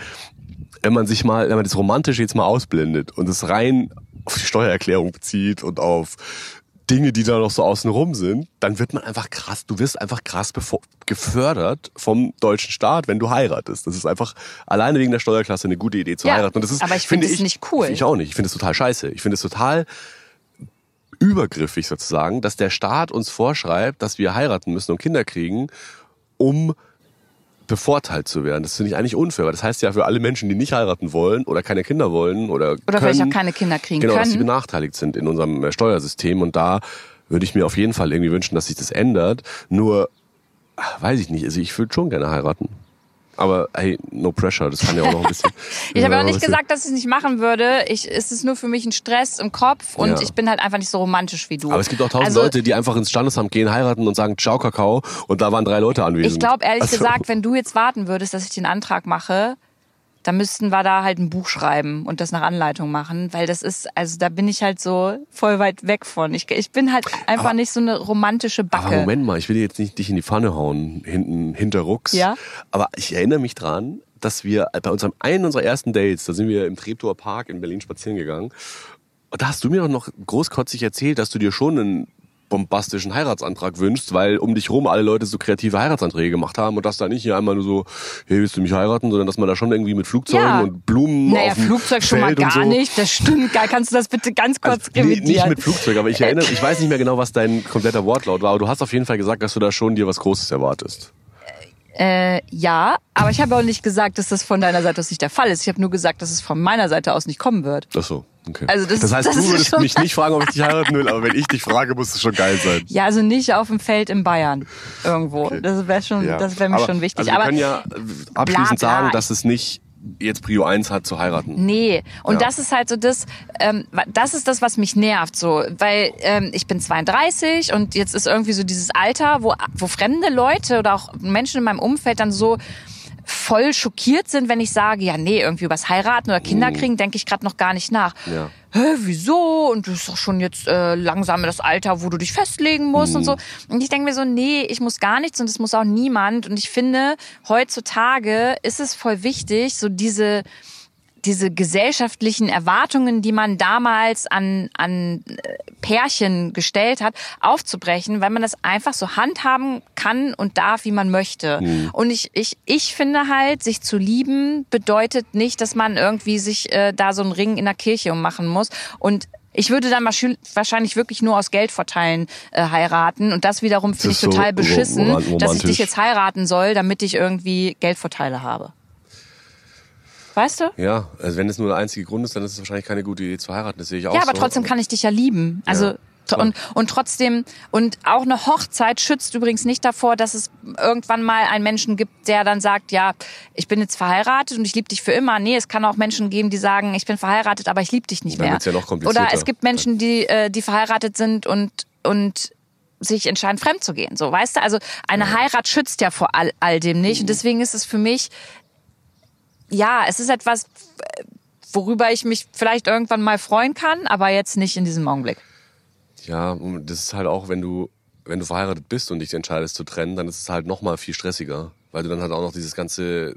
wenn man sich mal, wenn man das Romantische jetzt mal ausblendet und es rein auf die Steuererklärung bezieht und auf Dinge, die da noch so außenrum sind, dann wird man einfach krass, du wirst einfach krass gefördert vom deutschen Staat, wenn du heiratest. Das ist einfach alleine wegen der Steuerklasse eine gute Idee zu Ja, heiraten. Und das ist, aber ich finde es nicht cool. Ich auch nicht. Ich finde es total scheiße. Ich finde es total übergriffig sozusagen, dass der Staat uns vorschreibt, dass wir heiraten müssen und Kinder kriegen, um bevorteilt zu werden. Das finde ich eigentlich unfair. weil Das heißt ja für alle Menschen, die nicht heiraten wollen oder keine Kinder wollen oder Oder können, vielleicht auch keine Kinder kriegen genau, dass sie können. benachteiligt sind in unserem äh, Steuersystem. Und da würde ich mir auf jeden Fall irgendwie wünschen, dass sich das ändert. Nur, weiß ich nicht, also ich würde schon gerne heiraten. Aber hey, no pressure, das kann ja auch noch ein bisschen. Ich habe ja, auch nicht gesagt, dass ich es nicht machen würde. Ich, es ist nur für mich ein Stress im Kopf und Ja. ich bin halt einfach nicht so romantisch wie du. Aber es gibt auch tausend also, Leute, die einfach ins Standesamt gehen, heiraten und sagen Ciao Kakao und da waren drei Leute anwesend. Ich glaube ehrlich Also- gesagt, wenn du jetzt warten würdest, dass ich den Antrag mache, dann müssten wir da halt ein Buch schreiben und das nach Anleitung machen, weil das ist, also da bin ich halt so voll weit weg von. Ich, ich bin halt einfach Aber- nicht so eine romantische Backe. Aber Moment mal, ich will jetzt nicht dich in die Pfanne hauen, hinten hinterrucks. Ja. Aber ich erinnere mich dran, dass wir bei unserem einen unserer ersten Dates, da sind wir im Treptower Park in Berlin spazieren gegangen. Und da hast du mir doch noch großkotzig erzählt, dass du dir schon einen bombastischen Heiratsantrag wünschst, weil um dich rum alle Leute so kreative Heiratsanträge gemacht haben und dass da nicht hier einmal nur so, hey, willst du mich heiraten, sondern dass man da schon irgendwie mit Flugzeugen Ja. und Blumen Naja, auf Flugzeug schon mal Feld gar so. nicht. Das stimmt gar. Kannst du das bitte ganz kurz Also, nee, nicht mit Flugzeug, aber ich erinnere, ich weiß nicht mehr genau, was dein kompletter Wortlaut war, aber du hast auf jeden Fall gesagt, dass du da schon dir was Großes erwartest. Äh, ja, aber ich habe auch nicht gesagt, dass das von deiner Seite aus nicht der Fall ist. Ich habe nur gesagt, dass es von meiner Seite aus nicht kommen wird. Ach so, okay. Also das- das heißt, das du würdest mich nicht fragen, ob ich dich heiraten will, aber wenn ich dich frage, muss es schon geil sein. Ja, also nicht auf dem Feld in Bayern irgendwo. Das wäre schon, Ja. das wäre mir Aber- schon wichtig. Also wir aber können ja abschließend bla, bla. sagen, dass es nicht jetzt Prio 1 hat zu heiraten. Nee, und Ja. das ist halt so das, ähm, das ist das, was mich nervt, so, weil ähm, ich bin 32 und jetzt ist irgendwie so dieses Alter, wo, wo fremde Leute oder auch Menschen in meinem Umfeld dann so voll schockiert sind, wenn ich sage, ja, nee, irgendwie übers Heiraten oder Kinder kriegen, denke ich gerade noch gar nicht nach. Ja. Hä, wieso? Und du ist doch schon jetzt äh, langsam das Alter, wo du dich festlegen musst und so. Und ich denke mir so, nee, ich muss gar nichts und es muss auch niemand. Und ich finde, heutzutage ist es voll wichtig, so diese diese gesellschaftlichen Erwartungen, die man damals an, an äh, Pärchen gestellt hat, aufzubrechen, weil man das einfach so handhaben kann und darf, wie man möchte. Und ich, ich, ich finde halt, sich zu lieben bedeutet nicht, dass man irgendwie sich äh, da so einen Ring in der Kirche ummachen muss. Und ich würde dann wahrscheinlich- wirklich nur aus Geldvorteilen äh, heiraten. Und das wiederum finde ich so total ro- beschissen, ro- dass ich romantisch. dich jetzt heiraten soll, damit ich irgendwie Geldvorteile habe. Weißt du? Ja, also wenn es nur der einzige Grund ist, dann ist es wahrscheinlich keine gute Idee zu heiraten. Das sehe ich auch Ja, aber so. trotzdem kann ich dich ja lieben. Also Ja, und, und trotzdem und auch eine Hochzeit schützt übrigens nicht davor, dass es irgendwann mal einen Menschen gibt, der dann sagt, ja, ich bin jetzt verheiratet und ich liebe dich für immer. Nee, es kann auch Menschen geben, die sagen, ich bin verheiratet, aber ich liebe dich nicht Dann mehr. ja noch komplizierter. Oder es gibt Menschen, die äh, die verheiratet sind und und sich entscheiden, fremd zu gehen. So, weißt du? Also eine Heirat schützt ja vor all, all dem nicht. Mhm. Und deswegen ist es für mich, ja, es ist etwas, worüber ich mich vielleicht irgendwann mal freuen kann, aber jetzt nicht in diesem Augenblick. Ja, das ist halt auch, wenn du, wenn du verheiratet bist und dich entscheidest zu trennen, dann ist es halt noch mal viel stressiger, weil du dann halt auch noch dieses ganze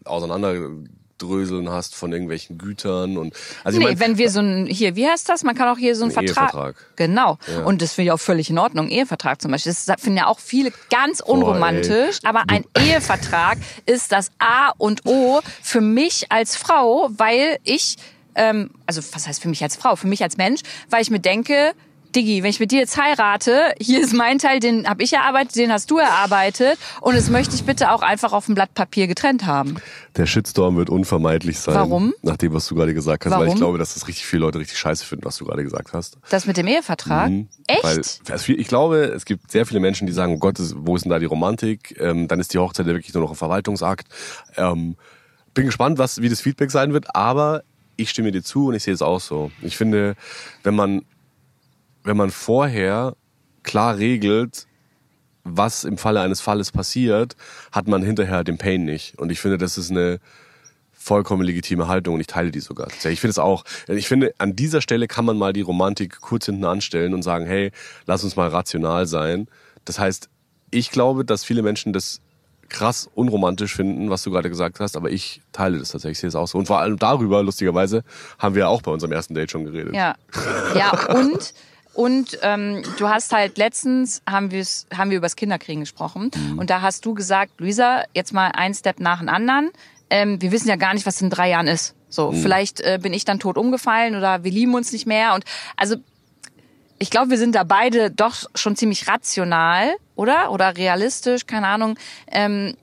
Auseinanderdröseln hast von irgendwelchen Gütern und also ich nee, mein, wenn wir so ein, hier, wie heißt das? Man kann auch hier so einen Ein Vertrag. Ehevertrag. Genau. Ja. Und das finde ich auch völlig in Ordnung. Ehevertrag zum Beispiel. Das finden ja auch viele ganz unromantisch. aber ein Ehevertrag ist das A und O für mich als Frau, weil ich ähm, also was heißt für mich als Frau, für mich als Mensch, weil ich mir denke, Diggi, wenn ich mit dir jetzt heirate, hier ist mein Teil, den habe ich erarbeitet, den hast du erarbeitet und das möchte ich bitte auch einfach auf dem Blatt Papier getrennt haben. Der Shitstorm wird unvermeidlich sein. Warum? Nach dem, was du gerade gesagt hast. Warum? Weil ich glaube, dass das richtig viele Leute richtig scheiße finden, was du gerade gesagt hast. Das mit dem Ehevertrag? Echt? Weil, also ich glaube, es gibt sehr viele Menschen, die sagen, oh Gott, wo ist denn da die Romantik? Ähm, dann ist die Hochzeit ja wirklich nur noch ein Verwaltungsakt. Ähm, bin gespannt, was, wie das Feedback sein wird, aber ich stimme dir zu und ich sehe es auch so. Ich finde, wenn man, wenn man vorher klar regelt, was im Falle eines Falles passiert, hat man hinterher den Pain nicht. Und ich finde, das ist eine vollkommen legitime Haltung und ich teile die sogar. Ich finde es auch, ich finde, an dieser Stelle kann man mal die Romantik kurz hinten anstellen und sagen, hey, lass uns mal rational sein. Das heißt, ich glaube, dass viele Menschen das krass unromantisch finden, was du gerade gesagt hast, aber ich teile das tatsächlich, ich sehe es auch so. Und vor allem darüber, lustigerweise, haben wir auch bei unserem ersten Date schon geredet. Ja. Ja, und und ähm, du hast halt letztens haben wir haben wir übers Kinderkriegen gesprochen und da hast du gesagt, Luisa, jetzt mal ein Step nach dem anderen. Ähm, wir wissen ja gar nicht, was in drei Jahren ist. So, vielleicht äh, bin ich dann tot umgefallen oder wir lieben uns nicht mehr und also ich glaube, wir sind da beide doch schon ziemlich rational, oder? Oder realistisch, keine Ahnung. Ähm,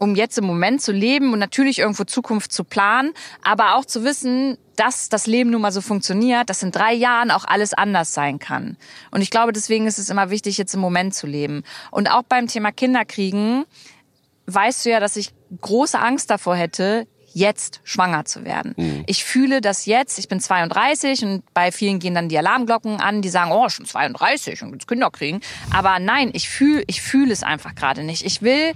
um jetzt im Moment zu leben und natürlich irgendwo Zukunft zu planen, aber auch zu wissen, dass das Leben nun mal so funktioniert, dass in drei Jahren auch alles anders sein kann. Und ich glaube, deswegen ist es immer wichtig, jetzt im Moment zu leben. Und auch beim Thema Kinderkriegen weißt du ja, dass ich große Angst davor hätte, jetzt schwanger zu werden. Ich fühle das jetzt, ich bin 32 und bei vielen gehen dann die Alarmglocken an, die sagen, oh, schon 32 und jetzt Kinder kriegen. Aber nein, ich fühle ich fühle es einfach gerade nicht. Ich will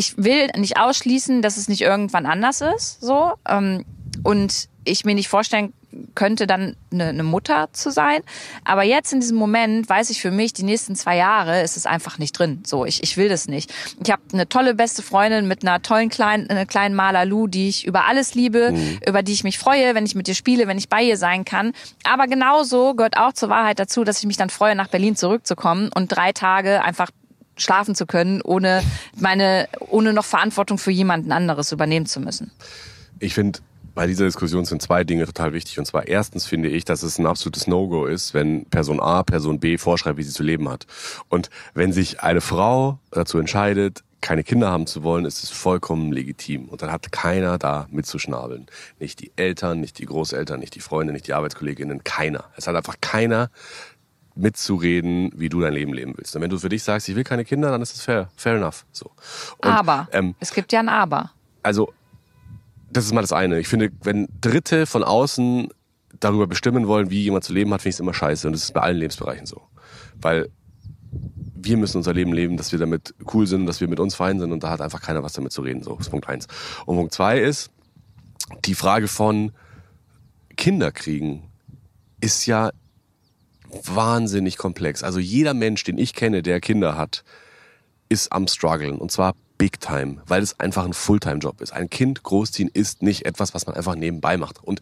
ich will nicht ausschließen, dass es nicht irgendwann anders ist, so. Ähm, und ich mir nicht vorstellen könnte, dann eine, eine Mutter zu sein. Aber jetzt in diesem Moment weiß ich für mich, die nächsten zwei Jahre ist es einfach nicht drin. So, ich, ich will das nicht. Ich habe eine tolle beste Freundin mit einer tollen kleinen, einer kleinen Malalu, die ich über alles liebe, über die ich mich freue, wenn ich mit ihr spiele, wenn ich bei ihr sein kann. Aber genauso gehört auch zur Wahrheit dazu, dass ich mich dann freue, nach Berlin zurückzukommen und drei Tage einfach schlafen zu können, ohne meine, ohne noch Verantwortung für jemanden anderes übernehmen zu müssen. Ich finde, bei dieser Diskussion sind zwei Dinge total wichtig. Und zwar erstens finde ich, dass es ein absolutes No-Go ist, wenn Person A Person B vorschreibt, wie sie zu leben hat. Und wenn sich eine Frau dazu entscheidet, keine Kinder haben zu wollen, ist es vollkommen legitim. Und dann hat keiner da mitzuschnabeln. Nicht die Eltern, nicht die Großeltern, nicht die Freunde, nicht die Arbeitskolleginnen, keiner. Es hat einfach keiner mitzureden, wie du dein Leben leben willst. Und wenn du für dich sagst, ich will keine Kinder, dann ist es fair, fair enough. So. Und, aber ähm, es gibt ja ein Aber. also das ist mal das eine. Ich finde, wenn Dritte von außen darüber bestimmen wollen, wie jemand zu leben hat, finde ich es immer scheiße. Und das ist bei allen Lebensbereichen so. Weil wir müssen unser Leben leben, dass wir damit cool sind, dass wir mit uns fein sind und da hat einfach keiner was damit zu reden. So, das ist Punkt eins. Und Punkt zwei ist, die Frage von Kinderkriegen ist ja wahnsinnig komplex. Also jeder Mensch, den ich kenne, der Kinder hat, ist am struggeln und zwar big time, weil es einfach ein Fulltime-Job ist. Ein Kind großziehen ist nicht etwas, was man einfach nebenbei macht. Und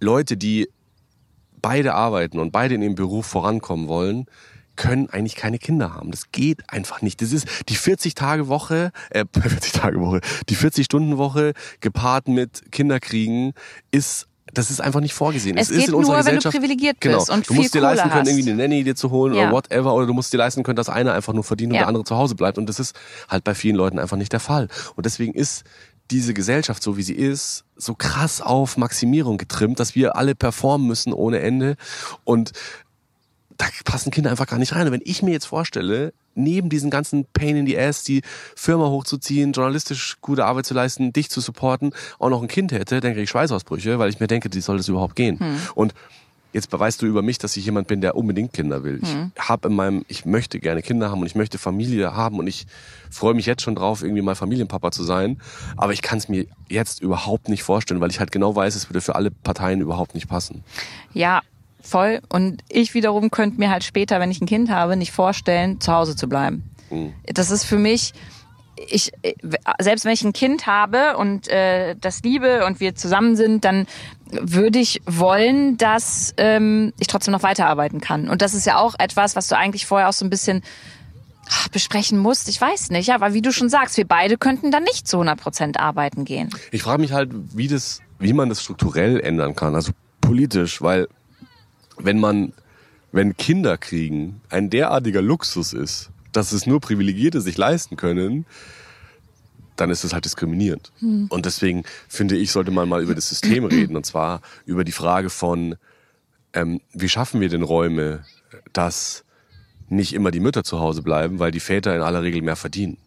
Leute, die beide arbeiten und beide in ihrem Beruf vorankommen wollen, können eigentlich keine Kinder haben. Das geht einfach nicht. Das ist die 40-Tage-Woche, äh, 40-Tage-Woche, die 40-Stunden-Woche gepaart mit Kinderkriegen ist das ist einfach nicht vorgesehen. Es ist geht in unserer nur, wenn du Gesellschaft, privilegiert genau. bist und du viel musst dir Kohle leisten können, hast. irgendwie eine Nanny dir zu holen Ja. oder whatever, oder du musst dir leisten können, dass einer einfach nur verdient und Ja. der andere zu Hause bleibt. Und das ist halt bei vielen Leuten einfach nicht der Fall. Und deswegen ist diese Gesellschaft, so wie sie ist, so krass auf Maximierung getrimmt, dass wir alle performen müssen ohne Ende. Und da passen Kinder einfach gar nicht rein. Und wenn ich mir jetzt vorstelle, neben diesen ganzen Pain in the Ass, die Firma hochzuziehen, journalistisch gute Arbeit zu leisten, dich zu supporten, auch noch ein Kind hätte, dann kriege ich Schweißausbrüche, weil ich mir denke, wie soll das überhaupt gehen? Und Jetzt beweist du über mich, dass ich jemand bin, der unbedingt Kinder will. Ich habe in meinem, ich möchte gerne Kinder haben und ich möchte Familie haben und ich freue mich jetzt schon drauf, irgendwie mal Familienpapa zu sein. Aber ich kann es mir jetzt überhaupt nicht vorstellen, weil ich halt genau weiß, es würde für alle Parteien überhaupt nicht passen. Ja, voll. Und ich wiederum könnte mir halt später, wenn ich ein Kind habe, nicht vorstellen, zu Hause zu bleiben. Das ist für mich, ich, selbst wenn ich ein Kind habe und äh, das liebe und wir zusammen sind, dann würde ich wollen, dass ähm, ich trotzdem noch weiterarbeiten kann. Und das ist ja auch etwas, was du eigentlich vorher auch so ein bisschen ach, besprechen musst. Ich weiß nicht, aber wie du schon sagst, wir beide könnten dann nicht zu 100 Prozent arbeiten gehen. Ich frage mich halt, wie das wie man das strukturell ändern kann, also politisch, weil wenn man, wenn Kinder kriegen ein derartiger Luxus ist, dass es nur Privilegierte sich leisten können, dann ist es halt diskriminierend. Und deswegen finde ich, sollte man mal über das System reden und zwar über die Frage von, ähm, wie schaffen wir denn Räume, dass nicht immer die Mütter zu Hause bleiben, weil die Väter in aller Regel mehr verdienen.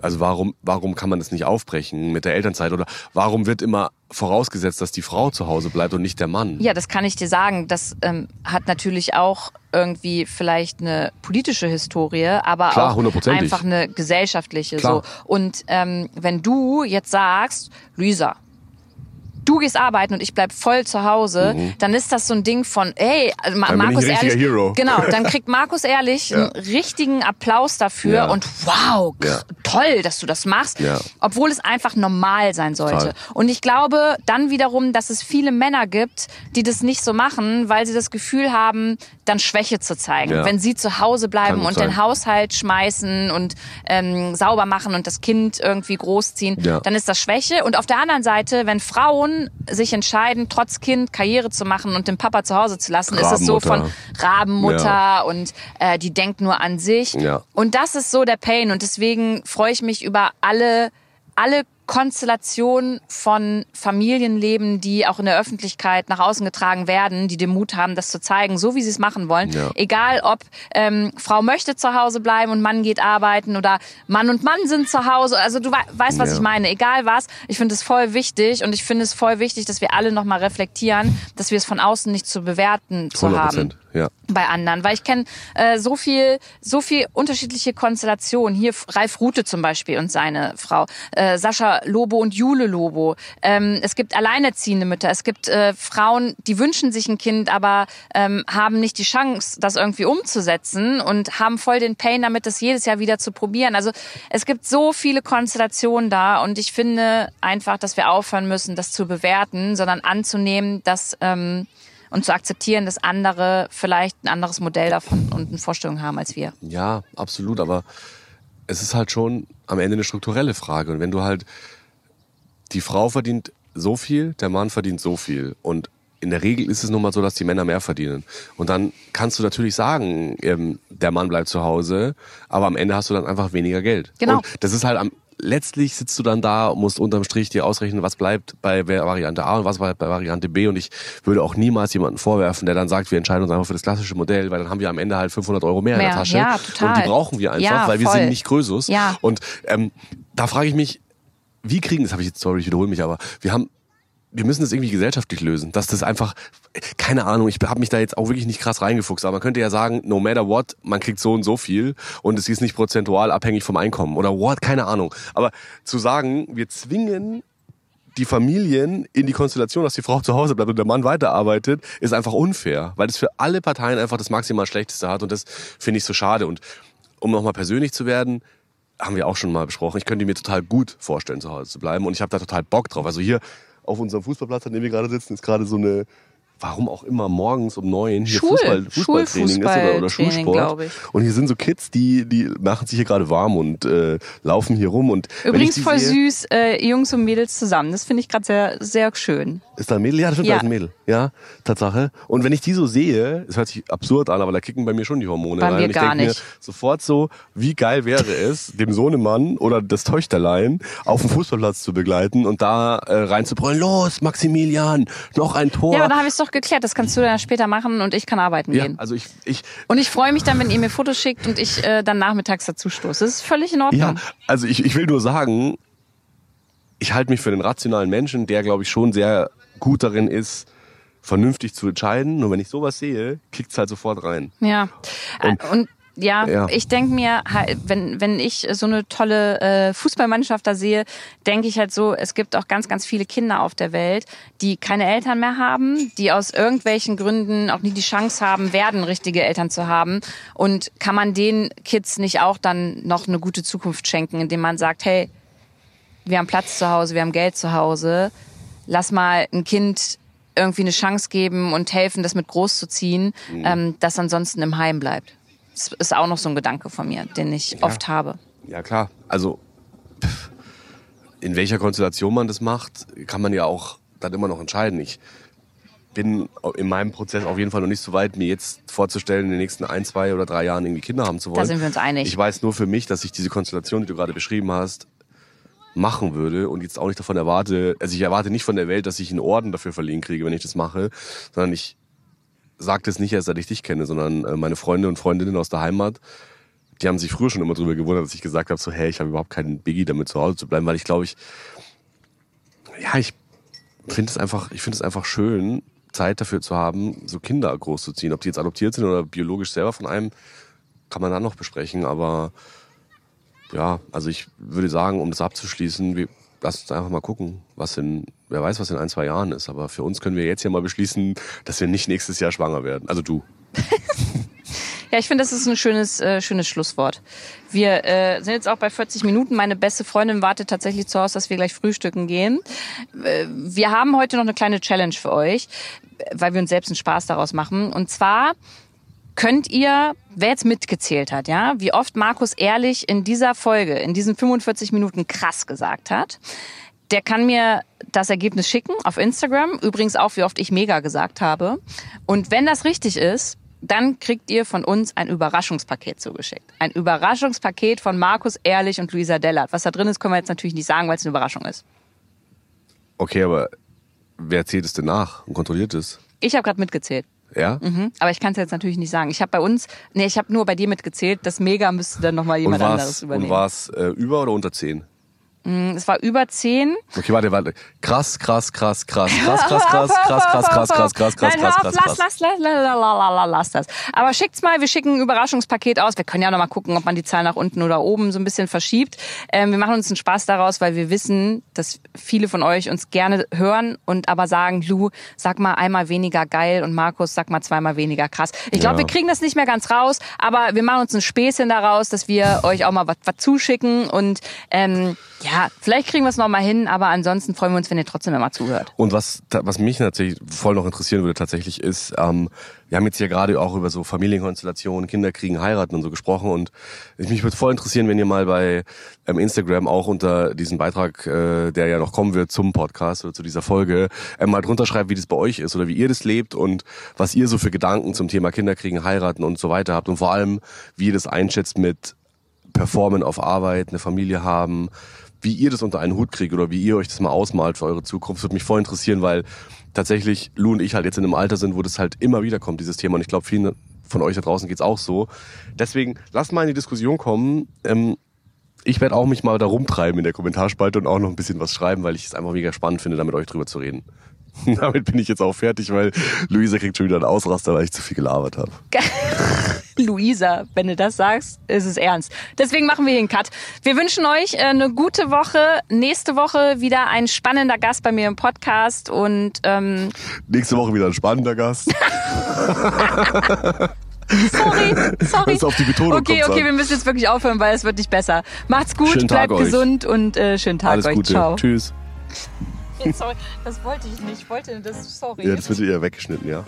Also warum, warum kann man das nicht aufbrechen mit der Elternzeit? Oder warum wird immer vorausgesetzt, dass die Frau zu Hause bleibt und nicht der Mann? Ja, das kann ich dir sagen. Das ähm, hat natürlich auch irgendwie vielleicht eine politische Historie, aber Klar, auch einfach eine gesellschaftliche. Klar. So. Und ähm, wenn du jetzt sagst, Luisa, du gehst arbeiten und ich bleib voll zu Hause, dann ist das so ein Ding von, ey, also Ma Mhm. Dann Markus Ehrlich, Hero. genau, dann kriegt Markus Ehrlich Ja. einen richtigen Applaus dafür Ja. und wow, Ja. toll, dass du das machst, obwohl es einfach normal sein sollte. Total. Und ich glaube dann wiederum, dass es viele Männer gibt, die das nicht so machen, weil sie das Gefühl haben, dann Schwäche zu zeigen. Ja. Wenn sie zu Hause bleiben Kann und den sein. Haushalt schmeißen und ähm, sauber machen und das Kind irgendwie großziehen, Ja. dann ist das Schwäche. Und auf der anderen Seite, wenn Frauen sich entscheiden, trotz Kind Karriere zu machen und den Papa zu Hause zu lassen, ist es so von Rabenmutter. Ja. und äh, die denkt nur an sich. Und das ist so der Pain. Und deswegen freue ich mich über alle, alle Konstellationen von Familienleben, die auch in der Öffentlichkeit nach außen getragen werden, die den Mut haben, das zu zeigen, so wie sie es machen wollen. Ja. Egal, ob ähm, Frau möchte zu Hause bleiben und Mann geht arbeiten oder Mann und Mann sind zu Hause. Also du wei- weißt, was Ja. ich meine. Egal was. Ich finde es voll wichtig und ich finde es voll wichtig, dass wir alle nochmal reflektieren, dass wir es von außen nicht zu bewerten zu 100 haben Prozent. Ja. bei anderen, weil ich kenne äh, so viel, so viel unterschiedliche Konstellationen. Hier Ralf Rute zum Beispiel und seine Frau, äh, Sascha Lobo und Jule Lobo. Ähm, es gibt alleinerziehende Mütter, es gibt äh, Frauen, die wünschen sich ein Kind, aber ähm, haben nicht die Chance, das irgendwie umzusetzen und haben voll den Pain damit, das jedes Jahr wieder zu probieren. Also es gibt so viele Konstellationen da und ich finde einfach, dass wir aufhören müssen, das zu bewerten, sondern anzunehmen, dass ähm, und zu akzeptieren, dass andere vielleicht ein anderes Modell davon und eine Vorstellung haben als wir. Ja, absolut, aber es ist halt schon am Ende eine strukturelle Frage. Und wenn du halt, die Frau verdient so viel, der Mann verdient so viel. Und in der Regel ist es nun mal so, dass die Männer mehr verdienen. Und dann kannst du natürlich sagen, ähm, der Mann bleibt zu Hause, aber am Ende hast du dann einfach weniger Geld. Genau. Und das ist halt am, letztlich sitzt du dann da und musst unterm Strich dir ausrechnen, was bleibt bei Variante A und was bleibt bei Variante B. Und ich würde auch niemals jemanden vorwerfen, der dann sagt, wir entscheiden uns einfach für das klassische Modell, weil dann haben wir am Ende halt 500 Euro mehr, in Mehr, der Tasche. ja, total. Und die brauchen wir einfach, Ja, weil wir voll. sind nicht Krösus. Ja. Und ähm, da frage ich mich, wie kriegen, das habe ich jetzt, sorry, ich wiederhole mich, aber wir haben wir müssen das irgendwie gesellschaftlich lösen, dass das einfach, keine Ahnung, ich habe mich da jetzt auch wirklich nicht krass reingefuchst, aber man könnte ja sagen, no matter what, man kriegt so und so viel und es ist nicht prozentual abhängig vom Einkommen oder what, keine Ahnung. Aber zu sagen, wir zwingen die Familien in die Konstellation, dass die Frau zu Hause bleibt und der Mann weiterarbeitet, ist einfach unfair, weil das für alle Parteien einfach das maximal Schlechteste hat und das finde ich so schade. Und um nochmal persönlich zu werden, haben wir auch schon mal besprochen, ich könnte mir total gut vorstellen, zu Hause zu bleiben und ich habe da total Bock drauf. Also hier auf unserem Fußballplatz, an dem wir gerade sitzen, ist gerade so eine, warum auch immer, morgens um neun hier Schul- Fußball, Fußballtraining ist oder, oder Schulfußballtraining, Schulsport. Und hier sind so Kids, die, die machen sich hier gerade warm und äh, laufen hier rum. Und Übrigens voll sehe, süß, äh, Jungs und Mädels zusammen. Das finde ich gerade sehr, sehr schön. Ist da ein Mädel? Ja, das stimmt, Ja. da ist ein Mädel. Ja, Tatsache. Und wenn ich die so sehe, es hört sich absurd an, aber da kicken bei mir schon die Hormone Bei rein. mir und ich gar denk nicht. mir sofort so, wie geil wäre es, dem Sohnemann oder das Töchterlein auf dem Fußballplatz zu begleiten und da äh, reinzubrüllen, los, Maximilian, noch ein Tor. Ja, aber dann habe ich es doch geklärt. Das kannst du dann später machen und ich kann arbeiten Ja, gehen. also ich, ich, Und ich freue mich dann, wenn ihr mir Fotos schickt und ich äh, dann nachmittags dazu stoße. Das ist völlig in Ordnung. ja, also ich, ich will nur sagen, ich halte mich für den rationalen Menschen, der, glaube ich, schon sehr gut darin ist, vernünftig zu entscheiden. Nur wenn ich sowas sehe, kickt's halt sofort rein. Ja. Und, und ja, Ja. ich denke mir, halt, wenn, wenn ich so eine tolle äh, Fußballmannschaft da sehe, denke ich halt so, es gibt auch ganz, ganz viele Kinder auf der Welt, die keine Eltern mehr haben, die aus irgendwelchen Gründen auch nie die Chance haben werden, richtige Eltern zu haben. Und kann man den Kids nicht auch dann noch eine gute Zukunft schenken, indem man sagt, hey, wir haben Platz zu Hause, wir haben Geld zu Hause, lass mal ein Kind irgendwie eine Chance geben und helfen, das mit groß zu ziehen, ähm, das ansonsten im Heim bleibt. Das ist auch noch so ein Gedanke von mir, den ich oft habe. Ja, klar. Also, in welcher Konstellation man das macht, kann man ja auch dann immer noch entscheiden. Ich bin in meinem Prozess auf jeden Fall noch nicht so weit, mir jetzt vorzustellen, in den nächsten ein, zwei oder drei Jahren irgendwie Kinder haben zu wollen. Da sind wir uns einig. Ich weiß nur für mich, dass ich diese Konstellation, die du gerade beschrieben hast, machen würde und jetzt auch nicht davon erwarte, also ich erwarte nicht von der Welt, dass ich einen Orden dafür verliehen kriege, wenn ich das mache, sondern ich sage das nicht erst, seit ich dich kenne, sondern äh, meine Freunde und Freundinnen aus der Heimat, die haben sich früher schon immer darüber gewundert, dass ich gesagt habe, so, hey, ich habe überhaupt keinen Biggie damit zu Hause zu bleiben, weil ich glaube, ich, ja, ich finde es einfach, ich finde es einfach schön, Zeit dafür zu haben, so Kinder großzuziehen. Ob die jetzt adoptiert sind oder biologisch selber von einem, kann man dann noch besprechen. Aber ja, also ich würde sagen, um das abzuschließen, wir, lass uns einfach mal gucken, was in, wer weiß, was in ein, zwei Jahren ist. Aber für uns können wir jetzt ja mal beschließen, dass wir nicht nächstes Jahr schwanger werden. Also du. Ja, ich finde, das ist ein schönes, äh, schönes Schlusswort. Wir äh, sind jetzt auch bei 40 Minuten. Meine beste Freundin wartet tatsächlich zu Hause, dass wir gleich frühstücken gehen. Äh, wir haben heute noch eine kleine Challenge für euch, weil wir uns selbst einen Spaß daraus machen. Und zwar könnt ihr, wer jetzt mitgezählt hat, ja, wie oft Markus ehrlich in dieser Folge, in diesen 45 Minuten krass gesagt hat, der kann mir das Ergebnis schicken auf Instagram. Übrigens auch, wie oft ich mega gesagt habe. Und wenn das richtig ist, dann kriegt ihr von uns ein Überraschungspaket zugeschickt. Ein Überraschungspaket von Markus Ehrlich und Luisa Dellert. Was da drin ist, können wir jetzt natürlich nicht sagen, weil es eine Überraschung ist. Okay, aber wer zählt es denn nach und kontrolliert es? Ich habe gerade mitgezählt. Ja? Mhm. Aber ich kann es jetzt natürlich nicht sagen. Ich habe bei uns, nee, ich habe nur bei dir mitgezählt. Das Mega müsste dann nochmal jemand anderes übernehmen. Und war es äh, über oder unter 10? Es war über 10. Okay, warte, warte. Krass, krass, krass, krass, krass, krass, krass, krass, krass, krass, krass, krass, krass, krass, krass, lass, krass. lass, lass, lass, lass, lass das. Aber schickt's mal, wir schicken ein Überraschungspaket aus. Wir können ja noch mal gucken, ob man die Zahl nach unten oder oben so ein bisschen verschiebt. Ähm, wir machen uns einen Spaß daraus, weil wir wissen, dass viele von euch uns gerne hören und aber sagen, Lu, sag mal einmal weniger geil und Markus, sag mal zweimal weniger krass. Ich glaube, wir kriegen das nicht mehr ganz raus, aber wir machen uns ein Späßchen daraus, dass wir euch auch mal was, was zuschicken und ähm, ja, vielleicht kriegen wir es noch mal hin, aber ansonsten freuen wir uns, wenn ihr trotzdem immer zuhört. Und was, was mich natürlich voll noch interessieren würde tatsächlich ist, ähm, wir haben jetzt hier gerade auch über so Familienkonstellationen, Kinder kriegen, heiraten und so gesprochen und ich- mich würde voll interessieren, wenn ihr mal bei ähm, Instagram auch unter diesen Beitrag, äh, der ja noch kommen wird zum Podcast oder zu dieser Folge, äh, mal drunter schreibt, wie das bei euch ist oder wie ihr das lebt und was ihr so für Gedanken zum Thema Kinder kriegen, heiraten und so weiter habt und vor allem, wie ihr das einschätzt mit performen auf Arbeit, eine Familie haben, wie ihr das unter einen Hut kriegt oder wie ihr euch das mal ausmalt für eure Zukunft, würde mich voll interessieren, weil tatsächlich Lou und ich halt jetzt in einem Alter sind, wo das halt immer wieder kommt, dieses Thema. Und ich glaube, vielen von euch da draußen geht's auch so. Deswegen lasst mal in die Diskussion kommen. Ähm, ich werde auch mich mal da rumtreiben in der Kommentarspalte und auch noch ein bisschen was schreiben, weil ich es einfach mega spannend finde, da mit euch drüber zu reden. Damit bin ich jetzt auch fertig, weil Luisa kriegt schon wieder einen Ausraster, weil ich zu viel gelabert habe. Luisa, wenn du das sagst, ist es ernst. Deswegen machen wir hier einen Cut. Wir wünschen euch äh, eine gute Woche. Nächste Woche wieder ein spannender Gast bei mir im Podcast und ähm, Nächste Woche wieder ein spannender Gast. sorry, sorry. Wenn's auf die Betonung Okay, okay, sag. wir müssen jetzt wirklich aufhören, weil es wird nicht besser. Macht's gut, Schönen Tag bleibt euch. gesund und äh, schönen Tag Alles euch. Gute. Ciao. Tschüss. sorry, das wollte ich nicht. Ich wollte das, sorry. Ja, das wird ja weggeschnitten, ja.